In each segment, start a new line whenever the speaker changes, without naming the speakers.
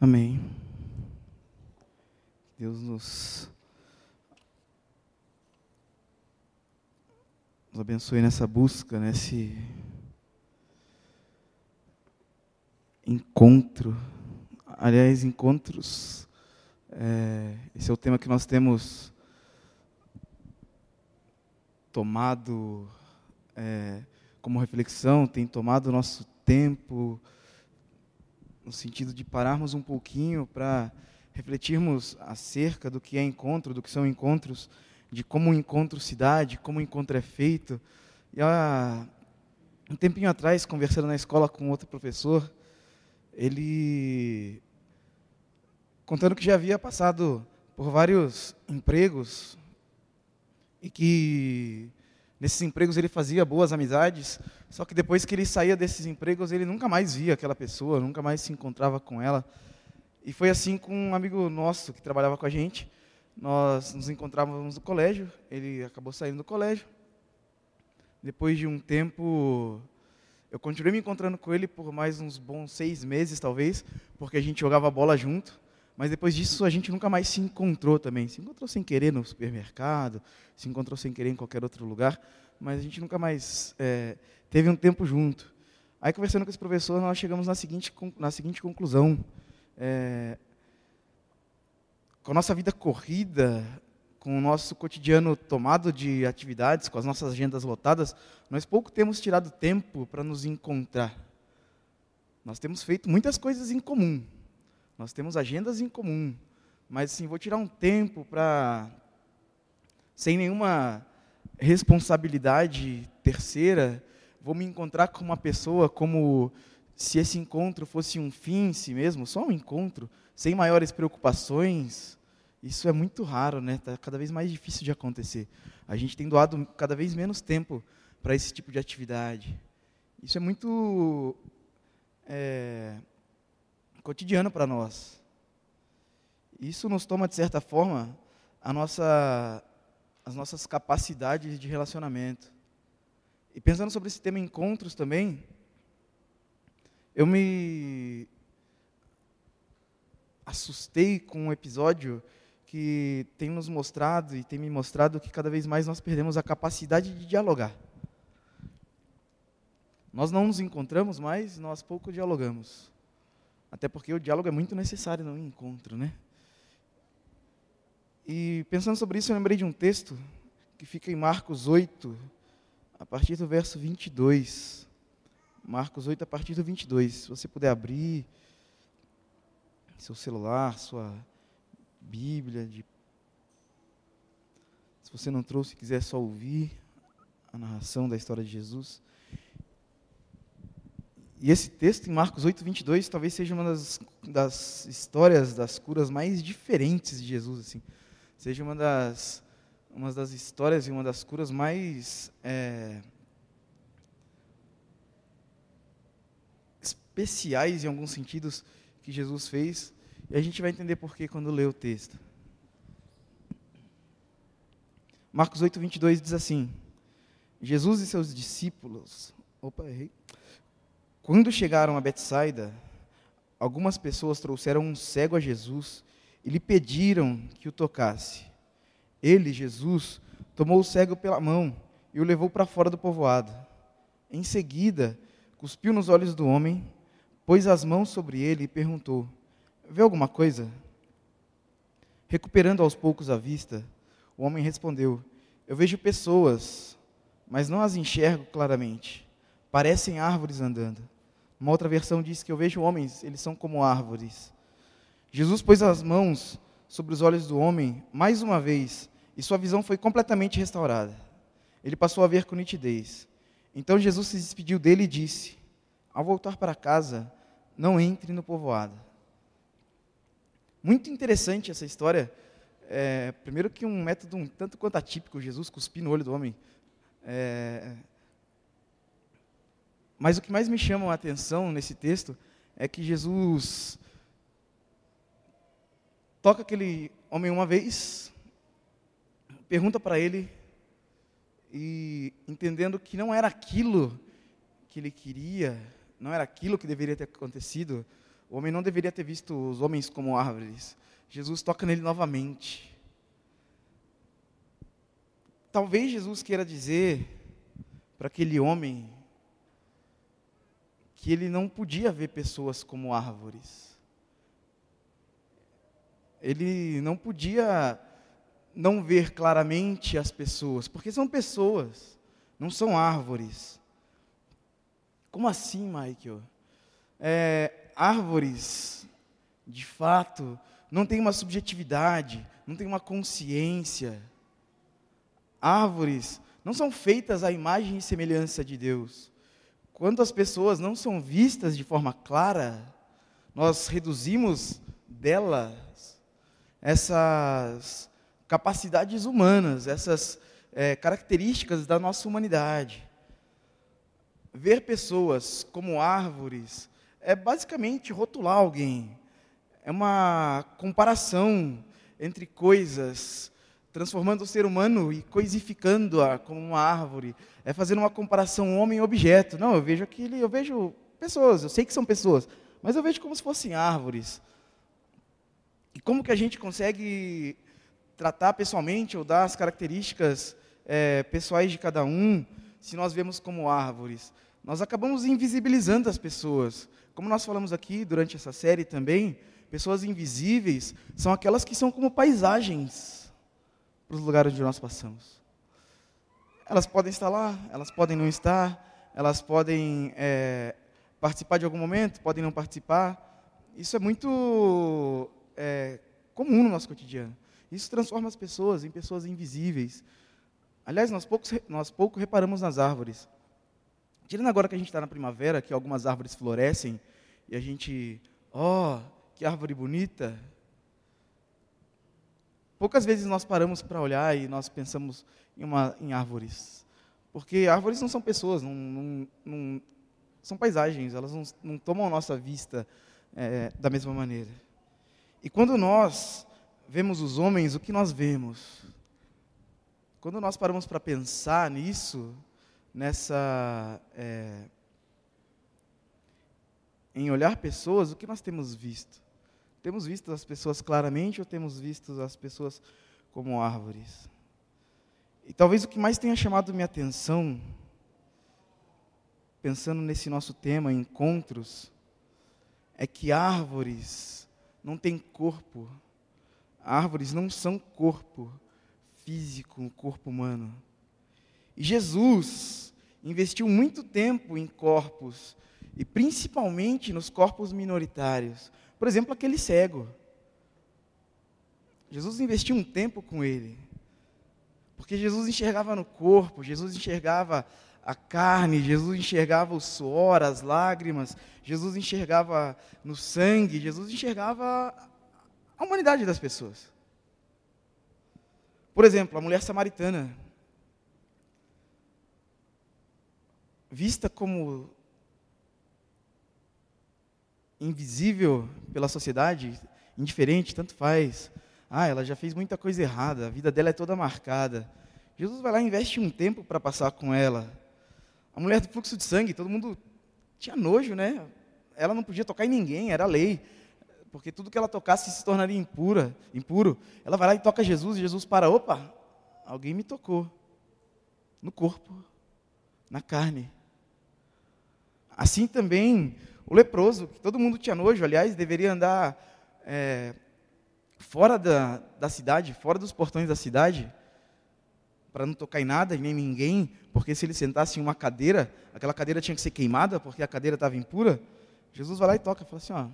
Amém. Deus nos, nos abençoe nessa busca, nesse encontro. Aliás, encontros. É, esse é o tema que nós temos tomado é, como reflexão, tem tomado nosso tempo, no sentido de pararmos um pouquinho para refletirmos acerca do que é encontro, do que são encontros, de como o encontro se dá, de como o encontro é feito. E há um tempinho atrás, conversando na escola com outro professor, ele contando que já havia passado por vários empregos e que nesses empregos ele fazia boas amizades, só que depois que ele saía desses empregos, ele nunca mais via aquela pessoa, nunca mais se encontrava com ela. E foi assim com um amigo nosso que trabalhava com a gente. Nós nos encontrávamos no colégio, ele acabou saindo do colégio. Depois de um tempo, eu continuei me encontrando com ele por mais uns bons seis meses, talvez, porque a gente jogava bola junto. Mas depois disso, a gente nunca mais se encontrou também. Se encontrou sem querer no supermercado, se encontrou sem querer em qualquer outro lugar, mas a gente nunca mais é, teve um tempo junto. Aí, conversando com esse professor, nós chegamos na seguinte, na seguinte conclusão. É, com a nossa vida corrida, com o nosso cotidiano tomado de atividades, com as nossas agendas lotadas, nós pouco temos tirado tempo para nos encontrar. Nós temos feito muitas coisas em comum, nós temos agendas em comum, mas assim, vou tirar um tempo para, sem nenhuma responsabilidade terceira, vou me encontrar com uma pessoa como se esse encontro fosse um fim em si mesmo, só um encontro, sem maiores preocupações, isso é muito raro, né? Está cada vez mais difícil de acontecer. A gente tem doado cada vez menos tempo para esse tipo de atividade. Isso é muito é, cotidiano para nós. Isso nos toma, de certa forma, a nossa as nossas capacidades de relacionamento. E pensando sobre esse tema encontros também, eu me assustei com um episódio que tem nos mostrado e tem me mostrado que cada vez mais nós perdemos a capacidade de dialogar. Nós não nos encontramos mais, nós pouco dialogamos. Até porque o diálogo é muito necessário no encontro, né? E pensando sobre isso, eu lembrei de um texto que fica em Marcos 8, a partir do verso 22. Marcos 8, a partir do 22. Se você puder abrir seu celular, sua Bíblia, de... se você não trouxe, quiser só ouvir a narração da história de Jesus. E esse texto em Marcos 8, 22, talvez seja uma das, das histórias das curas mais diferentes de Jesus. Assim seja uma das, uma das histórias e uma das curas mais é, especiais, em alguns sentidos, que Jesus fez. E a gente vai entender por que quando lê o texto. Marcos 8, 22 diz assim: Jesus e seus discípulos. Opa, errei. Quando chegaram a Betsaida, algumas pessoas trouxeram um cego a Jesus e lhe pediram que o tocasse. Ele, Jesus, tomou o cego pela mão e o levou para fora do povoado. Em seguida, cuspiu nos olhos do homem, pôs as mãos sobre ele e perguntou: Vê alguma coisa? Recuperando aos poucos a vista, o homem respondeu: Eu vejo pessoas, mas não as enxergo claramente. Parecem árvores andando. Uma outra versão diz que eu vejo homens, eles são como árvores. Jesus pôs as mãos sobre os olhos do homem mais uma vez e sua visão foi completamente restaurada. Ele passou a ver com nitidez. Então Jesus se despediu dele e disse: Ao voltar para casa, não entre no povoado. Muito interessante essa história. É, primeiro que um método um tanto quanto atípico, Jesus cuspir no olho do homem. É, mas o que mais me chama a atenção nesse texto é que Jesus toca aquele homem uma vez, pergunta para ele, e entendendo que não era aquilo que ele queria, não era aquilo que deveria ter acontecido, O homem não deveria ter visto os homens como árvores. Jesus toca nele novamente. Talvez Jesus queira dizer para aquele homem que ele não podia ver pessoas como árvores. Ele não podia não ver claramente as pessoas, porque são pessoas, não são árvores. Como assim, Michael? É, árvores, de fato, não têm uma subjetividade, não têm uma consciência. Árvores não são feitas à imagem e semelhança de Deus. Quando as pessoas não são vistas de forma clara, nós reduzimos delas essas capacidades humanas, essas é, características da nossa humanidade. Ver pessoas como árvores é basicamente rotular alguém, é uma comparação entre coisas, transformando o ser humano e coisificando-a como uma árvore, é fazer uma comparação homem-objeto. Não, eu vejo aquele, eu vejo pessoas, eu sei que são pessoas, mas eu vejo como se fossem árvores. E como que a gente consegue tratar pessoalmente ou dar as características é, pessoais de cada um, se nós vemos como árvores? Nós acabamos invisibilizando as pessoas. Como nós falamos aqui durante essa série também, pessoas invisíveis são aquelas que são como paisagens para os lugares onde nós passamos. Elas podem estar lá, elas podem não estar, elas podem é, participar de algum momento, podem não participar. Isso é muito é, comum no nosso cotidiano. Isso transforma as pessoas em pessoas invisíveis. Aliás, nós, nós pouco reparamos nas árvores. Tirando agora que a gente está na primavera, que algumas árvores florescem, e a gente, ó, oh, que árvore bonita. Poucas vezes nós paramos para olhar e nós pensamos, em, uma, em árvores. Porque árvores não são pessoas, não, não, não são paisagens, elas não, não tomam a nossa vista é, da mesma maneira. E quando nós vemos os homens, o que nós vemos? Quando nós paramos para pensar nisso, nessa. É, em olhar pessoas, o que nós temos visto? Temos visto as pessoas claramente ou temos visto as pessoas como árvores? E talvez o que mais tenha chamado minha atenção, pensando nesse nosso tema, encontros, é que árvores não têm corpo. Árvores não são corpo físico, um corpo humano. E Jesus investiu muito tempo em corpos, e principalmente nos corpos minoritários. Por exemplo, aquele cego. Jesus investiu um tempo com ele. Porque Jesus enxergava no corpo, Jesus enxergava a carne, Jesus enxergava o suor, as lágrimas, Jesus enxergava no sangue, Jesus enxergava a humanidade das pessoas. Por exemplo, a mulher samaritana, vista como invisível pela sociedade, indiferente, tanto faz, ah, ela já fez muita coisa errada, a vida dela é toda marcada. Jesus vai lá e investe um tempo para passar com ela. A mulher do fluxo de sangue, todo mundo tinha nojo, né? Ela não podia tocar em ninguém, era lei. Porque tudo que ela tocasse se tornaria impura, impuro. Ela vai lá e toca Jesus, e Jesus para, opa, alguém me tocou. No corpo, na carne. Assim também o leproso, que todo mundo tinha nojo, aliás, deveria andar é, fora da, da cidade, fora dos portões da cidade, para não tocar em nada e nem ninguém, porque se ele sentasse em uma cadeira, aquela cadeira tinha que ser queimada, porque a cadeira estava impura. Jesus vai lá e toca, fala assim: ó,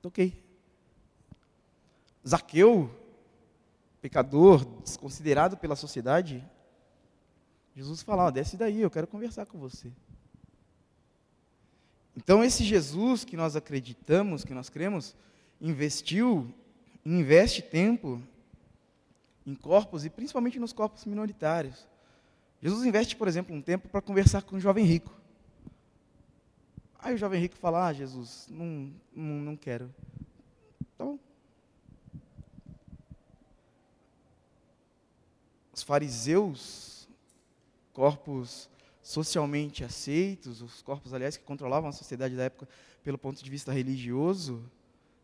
toquei. Zaqueu, pecador, desconsiderado pela sociedade, Jesus fala: ó, desce daí, eu quero conversar com você. Então, esse Jesus que nós acreditamos, que nós cremos, investiu investe tempo em corpos e principalmente nos corpos minoritários. Jesus investe, por exemplo, um tempo para conversar com um jovem rico. Aí o jovem rico fala: Ah, Jesus, não, não, não quero. Então, os fariseus, corpos socialmente aceitos, os corpos, aliás, que controlavam a sociedade da época, pelo ponto de vista religioso,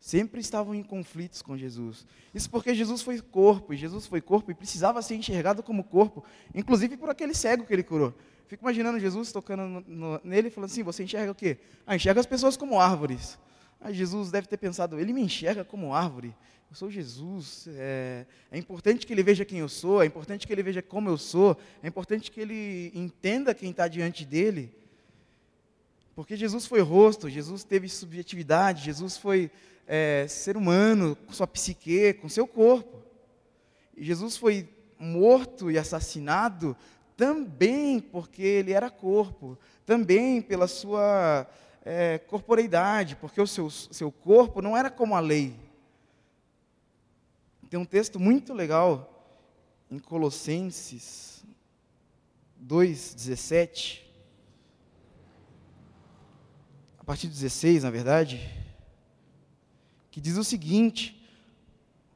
sempre estavam em conflitos com Jesus. Isso porque Jesus foi corpo, e Jesus foi corpo e precisava ser enxergado como corpo, inclusive por aquele cego que ele curou. Fico imaginando Jesus tocando no, no, nele e falando assim: Você enxerga o quê? Ah, enxerga as pessoas como árvores. Ah, Jesus deve ter pensado: Ele me enxerga como árvore. Eu sou Jesus. É, é importante que ele veja quem eu sou, é importante que ele veja como eu sou, é importante que ele entenda quem está diante dele. Porque Jesus foi rosto, Jesus teve subjetividade, Jesus foi é, ser humano, com sua psique, com seu corpo. E Jesus foi morto e assassinado também porque ele era corpo, também pela sua é, corporeidade, porque o seu, seu corpo não era como a lei. Tem um texto muito legal em Colossenses 2,17, a partir do 16, na verdade, que diz o seguinte: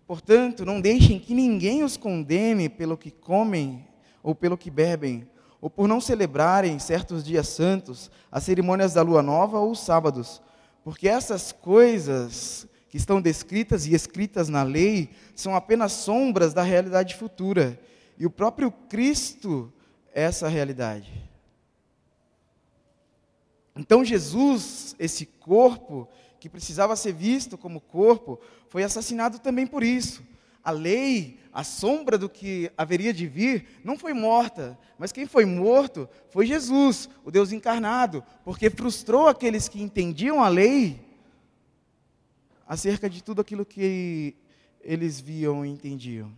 Portanto, não deixem que ninguém os condene pelo que comem ou pelo que bebem, ou por não celebrarem certos dias santos, as cerimônias da lua nova ou os sábados, porque essas coisas que estão descritas e escritas na lei são apenas sombras da realidade futura, e o próprio Cristo é essa realidade. Então, Jesus, esse corpo, que precisava ser visto como corpo, foi assassinado também por isso. A lei, a sombra do que haveria de vir, não foi morta, mas quem foi morto foi Jesus, o Deus encarnado, porque frustrou aqueles que entendiam a lei acerca de tudo aquilo que eles viam e entendiam.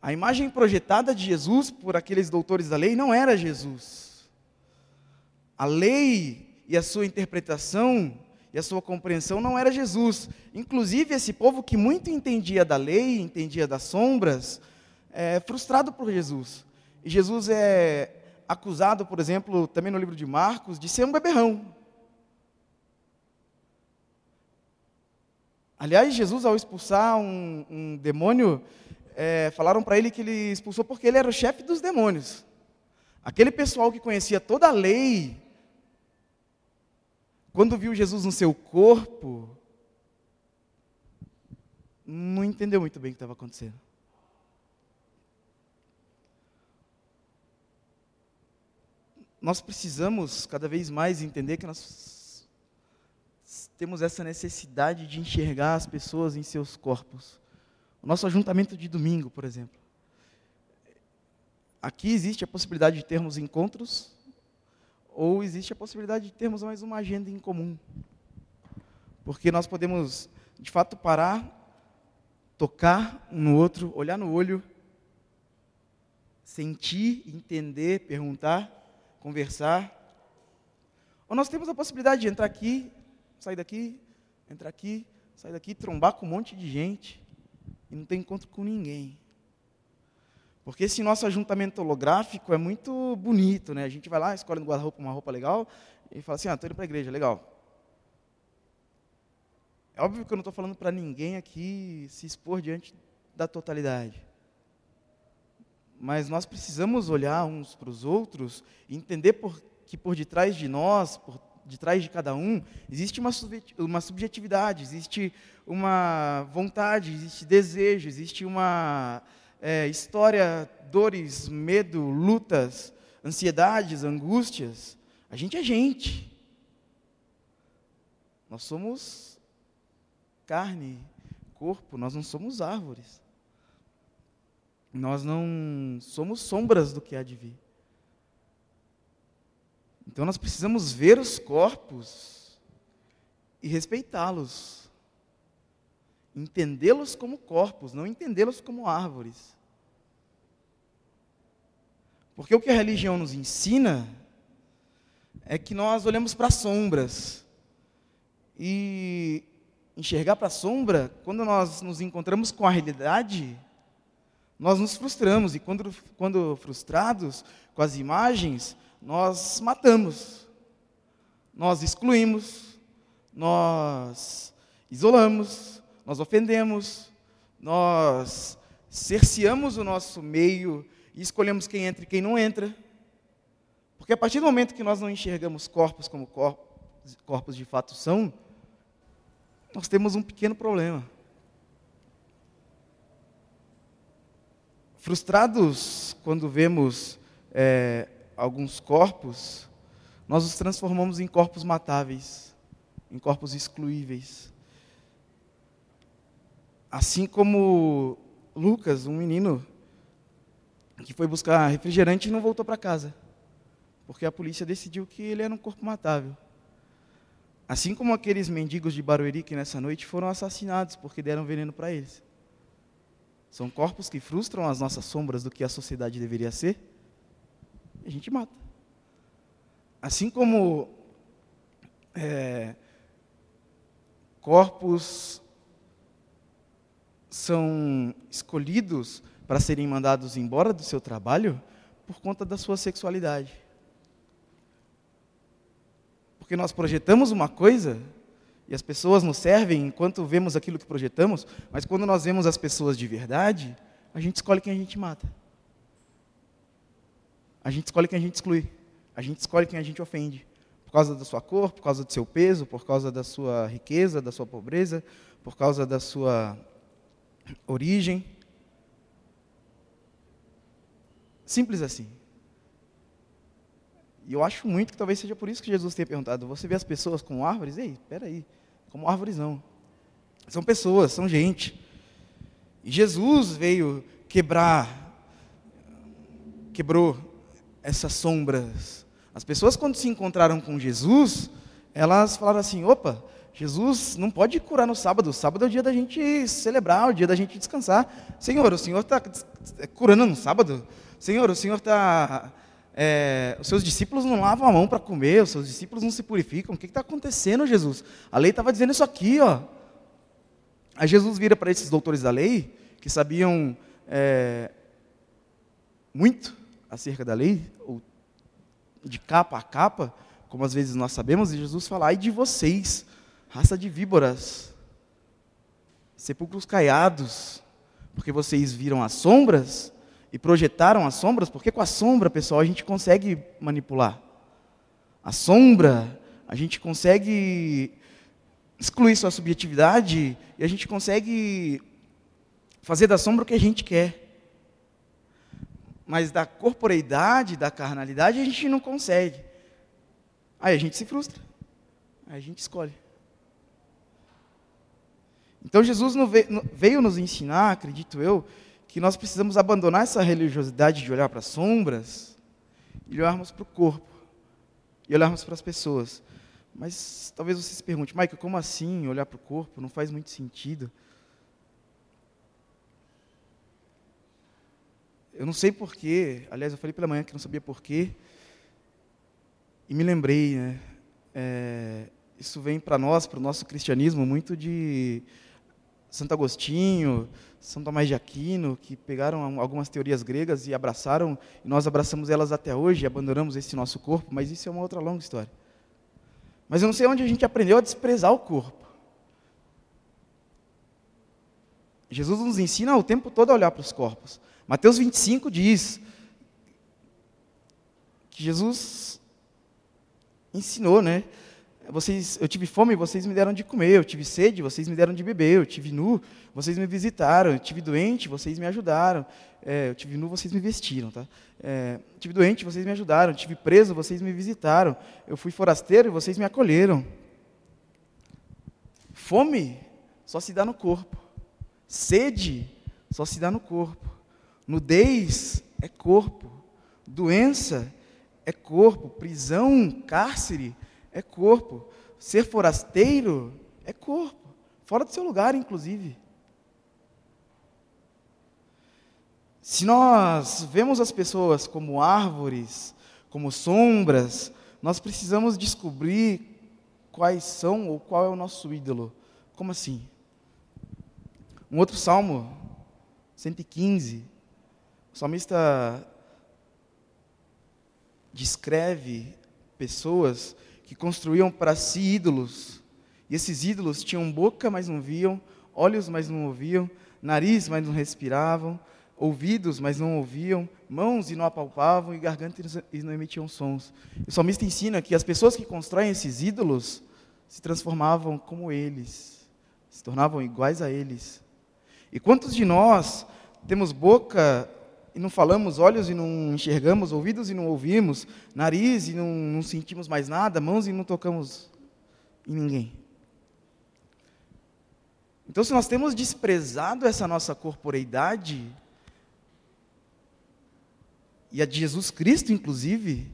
A imagem projetada de Jesus por aqueles doutores da lei não era Jesus. A lei e a sua interpretação e a sua compreensão não era Jesus. Inclusive, esse povo que muito entendia da lei, entendia das sombras, é frustrado por Jesus. E Jesus é acusado, por exemplo, também no livro de Marcos, de ser um beberrão. Aliás, Jesus, ao expulsar um, um demônio, é, falaram para ele que ele expulsou porque ele era o chefe dos demônios. Aquele pessoal que conhecia toda a lei, quando viu Jesus no seu corpo, não entendeu muito bem o que estava acontecendo. Nós precisamos cada vez mais entender que nós temos essa necessidade de enxergar as pessoas em seus corpos. O nosso ajuntamento de domingo, por exemplo. Aqui existe a possibilidade de termos encontros ou existe a possibilidade de termos mais uma agenda em comum. Porque nós podemos, de fato, parar, tocar um no outro, olhar no olho, sentir, entender, perguntar, conversar. Ou nós temos a possibilidade de entrar aqui, sair daqui, entrar aqui, sair daqui, trombar com um monte de gente e não ter encontro com ninguém. Porque esse nosso ajuntamento holográfico é muito bonito, né? A gente vai lá, escolhe no guarda-roupa uma roupa legal e fala assim, ah, estou indo para a igreja, legal. É óbvio que eu não estou falando para ninguém aqui se expor diante da totalidade. Mas nós precisamos olhar uns para os outros e entender por, que por detrás de nós, por detrás de cada um, existe uma, uma subjetividade, existe uma vontade, existe desejo, existe uma é, história, dores, medo, lutas, ansiedades, angústias. A gente é gente. Nós somos carne, corpo, nós não somos árvores. Nós não somos sombras do que há de vir. Então nós precisamos ver os corpos e respeitá-los entendê-los como corpos, não entendê-los como árvores. Porque o que a religião nos ensina é que nós olhamos para sombras. E enxergar para a sombra, quando nós nos encontramos com a realidade, nós nos frustramos. E quando, quando frustrados com as imagens, nós matamos, nós excluímos, nós isolamos, nós ofendemos, nós cerceamos o nosso meio e escolhemos quem entra e quem não entra. Porque a partir do momento que nós não enxergamos corpos como corpos, corpos de fato são, nós temos um pequeno problema. Frustrados quando vemos é, alguns corpos, nós os transformamos em corpos matáveis, em corpos excluíveis. Assim como Lucas, um menino que foi buscar refrigerante e não voltou para casa, porque a polícia decidiu que ele era um corpo matável. Assim como aqueles mendigos de Barueri que nessa noite foram assassinados porque deram veneno para eles. São corpos que frustram as nossas sombras do que a sociedade deveria ser, e a gente mata. Assim como é, corpos são escolhidos para serem mandados embora do seu trabalho por conta da sua sexualidade. Porque nós projetamos uma coisa e as pessoas nos servem enquanto vemos aquilo que projetamos, mas quando nós vemos as pessoas de verdade, a gente escolhe quem a gente mata. A gente escolhe quem a gente exclui. A gente escolhe quem a gente ofende. Por causa da sua cor, por causa do seu peso, por causa da sua riqueza, da sua pobreza, por causa da sua origem. Simples assim. E eu acho muito que talvez seja por isso que Jesus tenha perguntado: você vê as pessoas como árvores? Ei, espera aí, como árvores não. São pessoas, são gente. E Jesus veio quebrar, quebrou essas sombras. As pessoas, quando se encontraram com Jesus, elas falaram assim: opa, Jesus não pode curar no sábado. O sábado é o dia da gente celebrar, o dia da gente descansar. Senhor, o Senhor está curando no sábado? Senhor, o Senhor está. É, os seus discípulos não lavam a mão para comer, os seus discípulos não se purificam. O que está acontecendo, Jesus? A lei estava dizendo isso aqui, ó. Aí Jesus vira para esses doutores da lei, que sabiam é, muito acerca da lei, ou de capa a capa, como às vezes nós sabemos, e Jesus fala: ai de vocês, raça de víboras, sepulcros caiados, porque vocês viram as sombras e projetaram as sombras, porque com a sombra, pessoal, a gente consegue manipular. A sombra, a gente consegue excluir sua subjetividade e a gente consegue fazer da sombra o que a gente quer. Mas da corporeidade, da carnalidade, a gente não consegue. Aí a gente se frustra. Aí a gente escolhe. Então Jesus veio nos ensinar, acredito eu, que nós precisamos abandonar essa religiosidade de olhar para as sombras e olharmos para o corpo e olharmos para as pessoas. Mas talvez você se pergunte, Michael, como assim olhar para o corpo? Não faz muito sentido. Eu não sei porquê, aliás, eu falei pela manhã que não sabia porquê, e me lembrei, né? É, isso vem para nós, para o nosso cristianismo, muito de Santo Agostinho, São Tomás de Aquino, que pegaram algumas teorias gregas e abraçaram, e nós abraçamos elas até hoje abandonamos esse nosso corpo, mas isso é uma outra longa história. Mas eu não sei onde a gente aprendeu a desprezar o corpo. Jesus nos ensina o tempo todo a olhar para os corpos. Mateus 25 diz que Jesus ensinou, né? Vocês, eu tive fome, vocês me deram de comer, eu tive sede, vocês me deram de beber, eu tive nu, vocês me visitaram, eu tive doente, vocês me ajudaram, é, eu tive nu, vocês me vestiram, tá? É, tive doente, vocês me ajudaram, eu tive preso, vocês me visitaram, eu fui forasteiro e vocês me acolheram. Fome só se dá no corpo, sede só se dá no corpo, nudez é corpo, doença é corpo, prisão, cárcere é corpo. Ser forasteiro é corpo. Fora do seu lugar, inclusive. Se nós vemos as pessoas como árvores, como sombras, nós precisamos descobrir quais são ou qual é o nosso ídolo. Como assim? Um outro salmo, 115, o salmista descreve pessoas que construíam para si ídolos. E esses ídolos tinham boca, mas não viam, olhos, mas não ouviam, nariz, mas não respiravam, ouvidos, mas não ouviam, mãos e não apalpavam, e gargantas e não emitiam sons. O salmista ensina que as pessoas que constroem esses ídolos se transformavam como eles, se tornavam iguais a eles. E quantos de nós temos boca e não falamos, olhos e não enxergamos, ouvidos e não ouvimos, nariz e não, não sentimos mais nada, mãos e não tocamos em ninguém? Então, se nós temos desprezado essa nossa corporeidade, e a de Jesus Cristo, inclusive,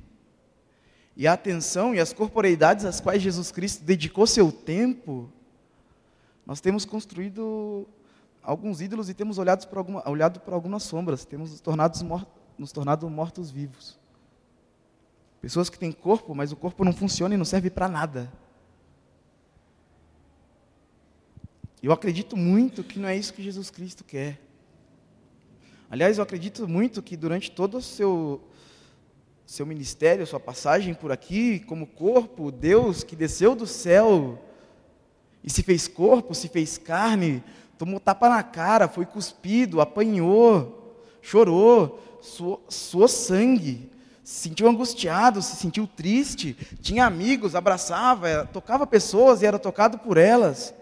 e a atenção e as corporeidades às quais Jesus Cristo dedicou seu tempo, nós temos construído alguns ídolos e temos olhado para, alguma, olhado para algumas sombras, temos nos tornado, nos tornado mortos-vivos. Pessoas que têm corpo, mas o corpo não funciona e não serve para nada. Eu acredito muito que não é isso que Jesus Cristo quer. Aliás, eu acredito muito que durante todo o seu, seu ministério, sua passagem por aqui, como corpo, Deus que desceu do céu e se fez corpo, se fez carne, tomou tapa na cara, foi cuspido, apanhou, chorou, suou, suou sangue, se sentiu angustiado, se sentiu triste, tinha amigos, abraçava, tocava pessoas e era tocado por elas.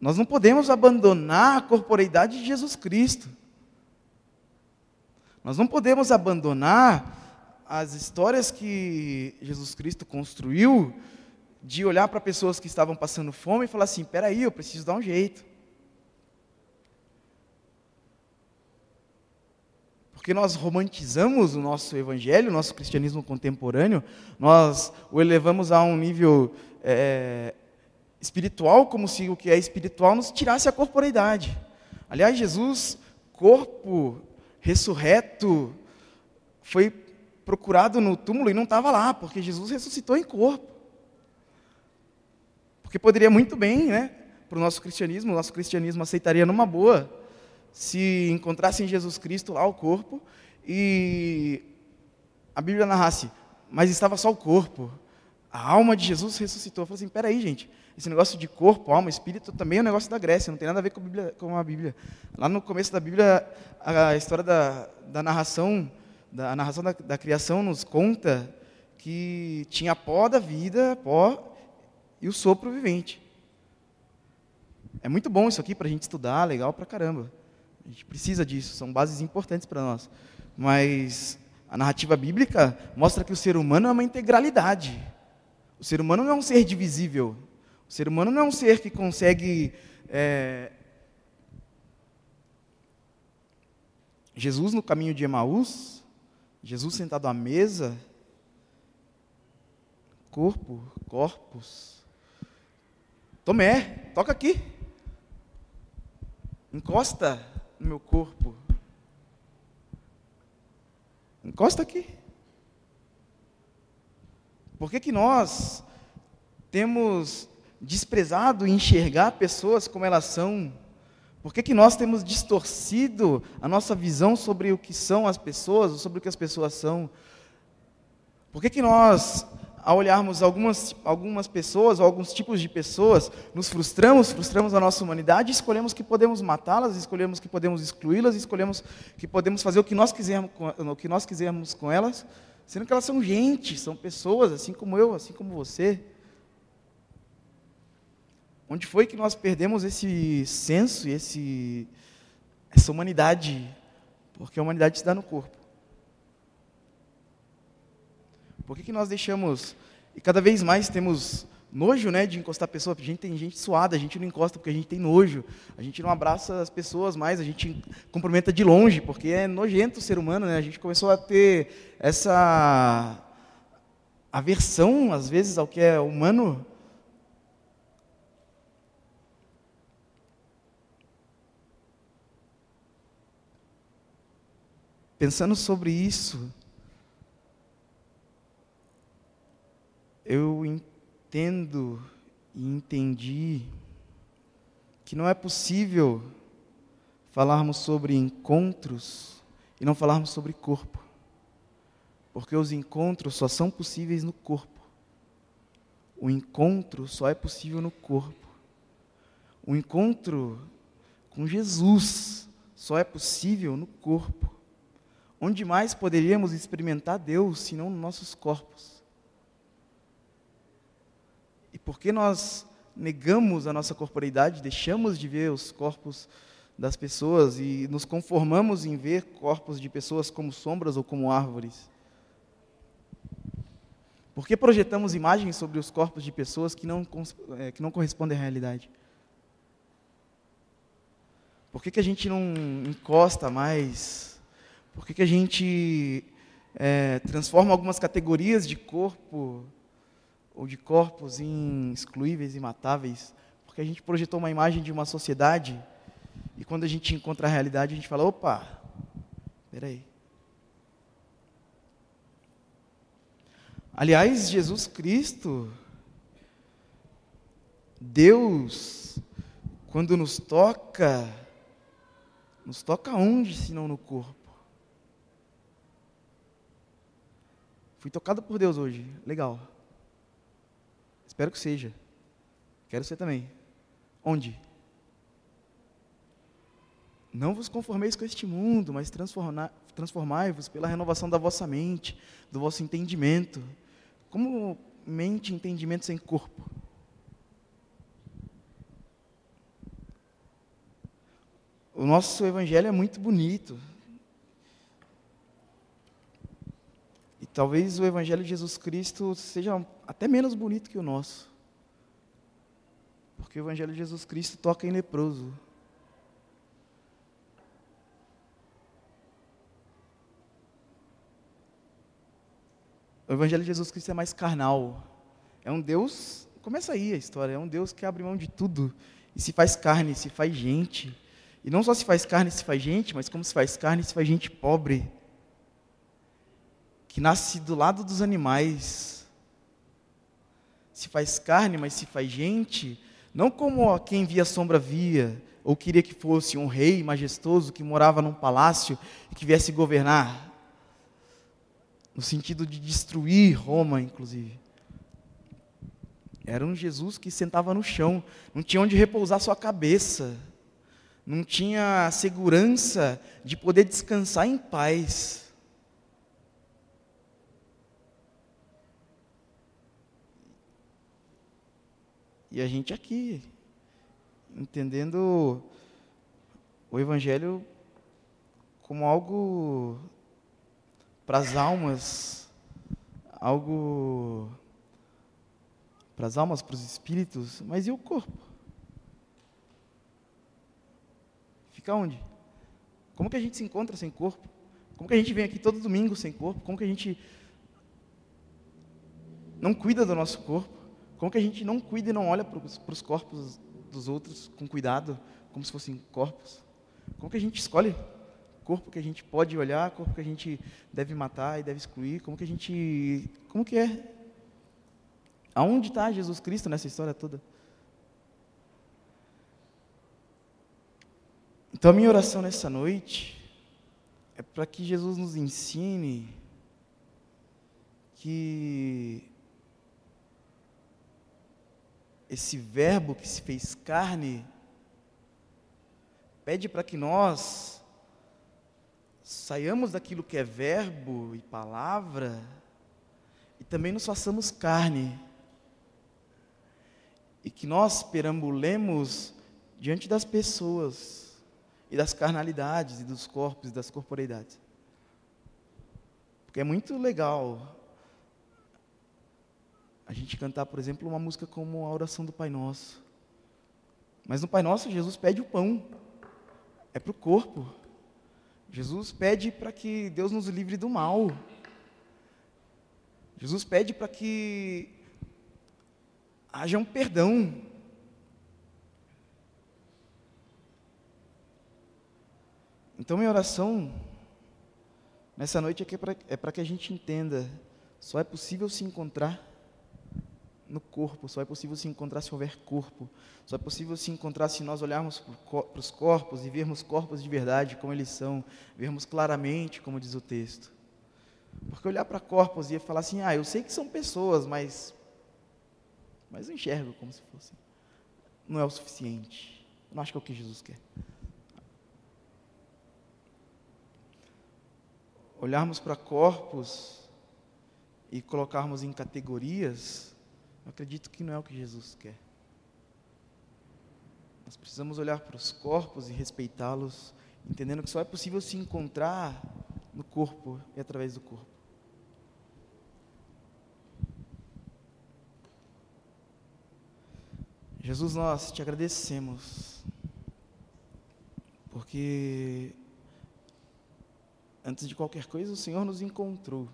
Nós não podemos abandonar a corporeidade de Jesus Cristo. Nós não podemos abandonar as histórias que Jesus Cristo construiu de olhar para pessoas que estavam passando fome e falar assim: peraí, eu preciso dar um jeito. Porque nós romantizamos o nosso evangelho, o nosso cristianismo contemporâneo, nós o elevamos a um nível é, espiritual como se o que é espiritual nos tirasse a corporeidade. Aliás, Jesus, corpo ressurreto, foi procurado no túmulo e não estava lá, porque Jesus ressuscitou em corpo. Porque poderia muito bem, né, para o nosso cristianismo, o nosso cristianismo aceitaria numa boa, se encontrasse em Jesus Cristo lá o corpo e a Bíblia narrasse, mas estava só o corpo. A alma de Jesus ressuscitou. Eu falei assim: peraí, gente, esse negócio de corpo, alma, espírito também é um negócio da Grécia, não tem nada a ver com a Bíblia. Com a Bíblia. Lá no começo da Bíblia, a história da, da narração, da narração da, da criação nos conta que tinha pó da vida, pó e o sopro vivente. É muito bom isso aqui para a gente estudar, legal para caramba. A gente precisa disso, são bases importantes para nós. Mas a narrativa bíblica mostra que o ser humano é uma integralidade. O ser humano não é um ser divisível. O ser humano não é um ser que consegue. É... Jesus no caminho de Emaús, Jesus sentado à mesa, corpo, corpos. Tomé, toca aqui. Encosta no meu corpo. Encosta aqui. Por que, que nós temos desprezado enxergar pessoas como elas são? Por que, que nós temos distorcido a nossa visão sobre o que são as pessoas, sobre o que as pessoas são? Por que, que nós, ao olharmos algumas, algumas pessoas, ou alguns tipos de pessoas, nos frustramos, frustramos a nossa humanidade, escolhemos que podemos matá-las, escolhemos que podemos excluí-las, escolhemos que podemos fazer o que nós quisermos, o que nós quisermos com elas, sendo que elas são gente, são pessoas, assim como eu, assim como você. Onde foi que nós perdemos esse senso e essa humanidade? Porque a humanidade está no corpo. Por que, que nós deixamos, e cada vez mais temos nojo né, de encostar pessoas? A gente tem gente suada, a gente não encosta porque a gente tem nojo, a gente não abraça as pessoas mais, a gente cumprimenta de longe, porque é nojento o ser humano, né? a gente começou a ter essa aversão, às vezes, ao que é humano, Pensando sobre isso, eu entendo e entendi que não é possível falarmos sobre encontros e não falarmos sobre corpo. Porque os encontros só são possíveis no corpo. O encontro só é possível no corpo. O encontro com Jesus só é possível no corpo. Onde mais poderíamos experimentar Deus senão nos nossos corpos? E por que nós negamos a nossa corporeidade, deixamos de ver os corpos das pessoas e nos conformamos em ver corpos de pessoas como sombras ou como árvores? Por que projetamos imagens sobre os corpos de pessoas que não, é, que não correspondem à realidade? Por que, que a gente não encosta mais? Por que, que a gente é, transforma algumas categorias de corpo ou de corpos excluíveis e matáveis? Porque a gente projetou uma imagem de uma sociedade e quando a gente encontra a realidade a gente fala: opa, peraí. Aliás, Jesus Cristo, Deus, quando nos toca, nos toca onde, se não no corpo? Fui tocado por Deus hoje, legal. Espero que seja. Quero ser também. Onde? Não vos conformeis com este mundo, mas transformai-vos pela renovação da vossa mente, do vosso entendimento como mente e entendimento sem corpo? O nosso evangelho é muito bonito. E talvez o evangelho de Jesus Cristo seja até menos bonito que o nosso. Porque o evangelho de Jesus Cristo toca em leproso. O Evangelho de Jesus Cristo é mais carnal. É um Deus, começa aí a história, é um Deus que abre mão de tudo e se faz carne, se faz gente. E não só se faz carne, se faz gente, mas como se faz carne, se faz gente pobre. Que nasce do lado dos animais. Se faz carne, mas se faz gente, não como quem via sombra via, ou queria que fosse um rei majestoso que morava num palácio e que viesse governar no sentido de destruir Roma, inclusive. Era um Jesus que sentava no chão, não tinha onde repousar sua cabeça, não tinha segurança de poder descansar em paz. E a gente aqui, entendendo o Evangelho como algo para as almas, algo para as almas, para os espíritos, mas e o corpo? Fica onde? Como que a gente se encontra sem corpo? Como que a gente vem aqui todo domingo sem corpo? Como que a gente não cuida do nosso corpo? Como que a gente não cuida e não olha para os corpos dos outros com cuidado, como se fossem corpos? Como que a gente escolhe corpo que a gente pode olhar, corpo que a gente deve matar e deve excluir, como que a gente, como que é? Aonde está Jesus Cristo nessa história toda? Então a minha oração nessa noite é para que Jesus nos ensine que esse verbo que se fez carne pede para que nós saiamos daquilo que é verbo e palavra e também nos façamos carne. E que nós perambulemos diante das pessoas e das carnalidades e dos corpos e das corporeidades. Porque é muito legal a gente cantar, por exemplo, uma música como a oração do Pai Nosso. Mas no Pai Nosso, Jesus pede o pão. É para o corpo. Jesus pede para que Deus nos livre do mal. Jesus pede para que haja um perdão. Então, minha oração nessa noite é para é que a gente entenda: só é possível se encontrar no corpo. Só é possível se encontrar se houver corpo. Só é possível se encontrar se nós olharmos para os corpos e vermos corpos de verdade como eles são, vermos claramente, como diz o texto. Porque olhar para corpos e falar assim: "Ah, eu sei que são pessoas, mas mas eu enxergo como se fossem". Não é o suficiente. Eu não acho que é o que Jesus quer. Olharmos para corpos e colocarmos em categorias eu acredito que não é o que Jesus quer. Nós precisamos olhar para os corpos e respeitá-los, entendendo que só é possível se encontrar no corpo e através do corpo. Jesus, nós te agradecemos, porque antes de qualquer coisa o Senhor nos encontrou.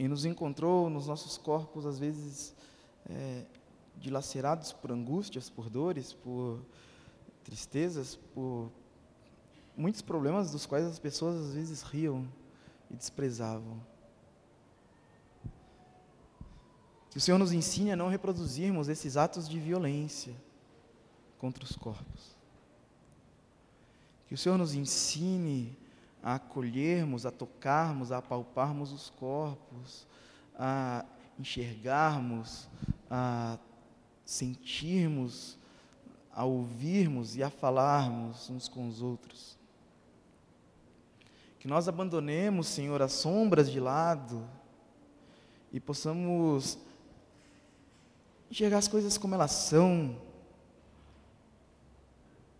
E nos encontrou nos nossos corpos, às vezes, é, dilacerados por angústias, por dores, por tristezas, por muitos problemas dos quais as pessoas às vezes riam e desprezavam. Que o Senhor nos ensine a não reproduzirmos esses atos de violência contra os corpos. Que o Senhor nos ensine a acolhermos, a tocarmos, a apalparmos os corpos, a enxergarmos, a sentirmos, a ouvirmos e a falarmos uns com os outros. Que nós abandonemos, Senhor, as sombras de lado e possamos enxergar as coisas como elas são.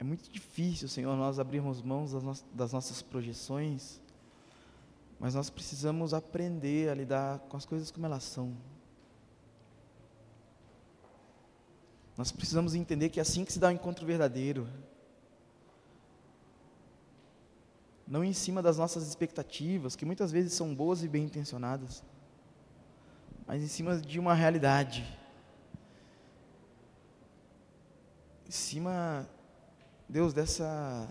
É muito difícil, Senhor, nós abrirmos mãos das, no das nossas projeções, mas nós precisamos aprender a lidar com as coisas como elas são. Nós precisamos entender que é assim que se dá o um encontro verdadeiro. Não em cima das nossas expectativas, que muitas vezes são boas e bem intencionadas, mas em cima de uma realidade em cima, Deus, dessa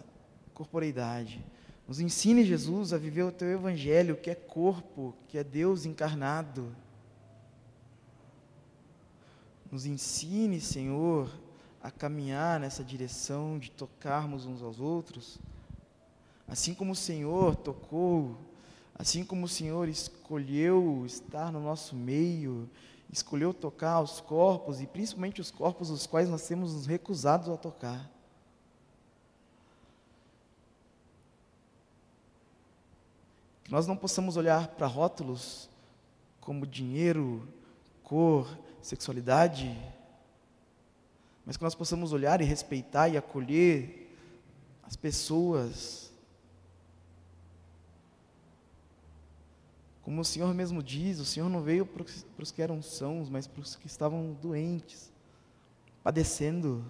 corporeidade. Nos ensine, Jesus, a viver o teu evangelho, que é corpo, que é Deus encarnado. Nos ensine, Senhor, a caminhar nessa direção de tocarmos uns aos outros, assim como o Senhor tocou, assim como o Senhor escolheu estar no nosso meio escolheu tocar os corpos, e principalmente os corpos os quais nós temos nos recusado a tocar. Que nós não possamos olhar para rótulos como dinheiro, cor, sexualidade, mas que nós possamos olhar e respeitar e acolher as pessoas Como o Senhor mesmo diz, o Senhor não veio para os que eram sãos, mas para os que estavam doentes, padecendo.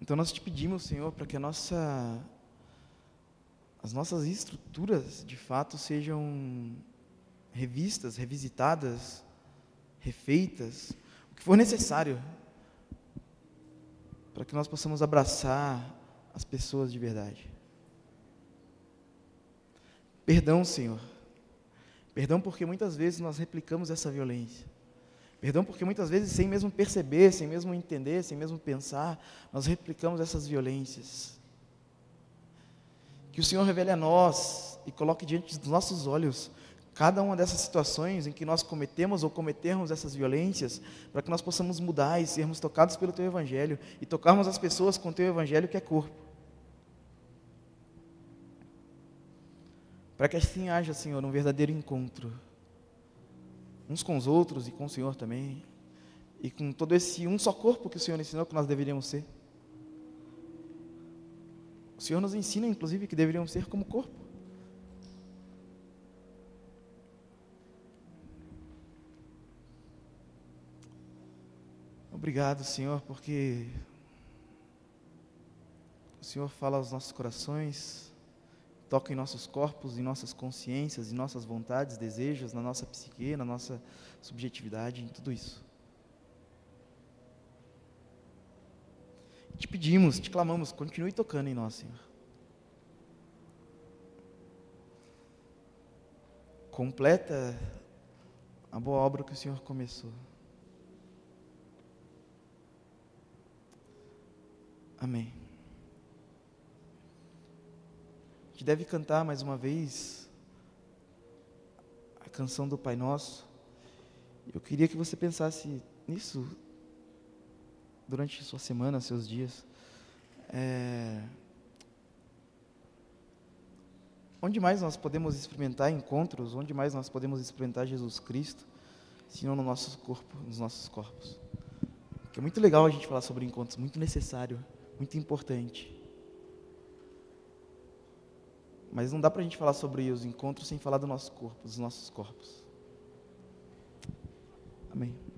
Então nós te pedimos, Senhor, para que a nossa, as nossas estruturas, de fato, sejam revistas, revisitadas, refeitas, o que for necessário, para que nós possamos abraçar as pessoas de verdade. Perdão, Senhor. Perdão porque muitas vezes nós replicamos essa violência. Perdão porque muitas vezes, sem mesmo perceber, sem mesmo entender, sem mesmo pensar, nós replicamos essas violências. Que o Senhor revele a nós e coloque diante dos nossos olhos cada uma dessas situações em que nós cometemos ou cometermos essas violências, para que nós possamos mudar e sermos tocados pelo Teu Evangelho e tocarmos as pessoas com o Teu Evangelho que é corpo. Para que assim haja, Senhor, um verdadeiro encontro, uns com os outros e com o Senhor também, e com todo esse um só corpo que o Senhor ensinou que nós deveríamos ser. O Senhor nos ensina, inclusive, que deveríamos ser como corpo. Obrigado, Senhor, porque o Senhor fala aos nossos corações, toca em nossos corpos, em nossas consciências, em nossas vontades, desejos, na nossa psique, na nossa subjetividade, em tudo isso. Te pedimos, te clamamos, continue tocando em nós, Senhor. Completa a boa obra que o Senhor começou. Amém que deve cantar mais uma vez a canção do Pai Nosso. Eu queria que você pensasse nisso durante sua semana, seus dias. É... Onde mais nós podemos experimentar encontros? Onde mais nós podemos experimentar Jesus Cristo? Se não no nosso corpo, nos nossos corpos. Que é muito legal a gente falar sobre encontros, muito necessário, muito importante. Mas não dá para a gente falar sobre os encontros sem falar do nosso corpo, dos nossos corpos. Amém.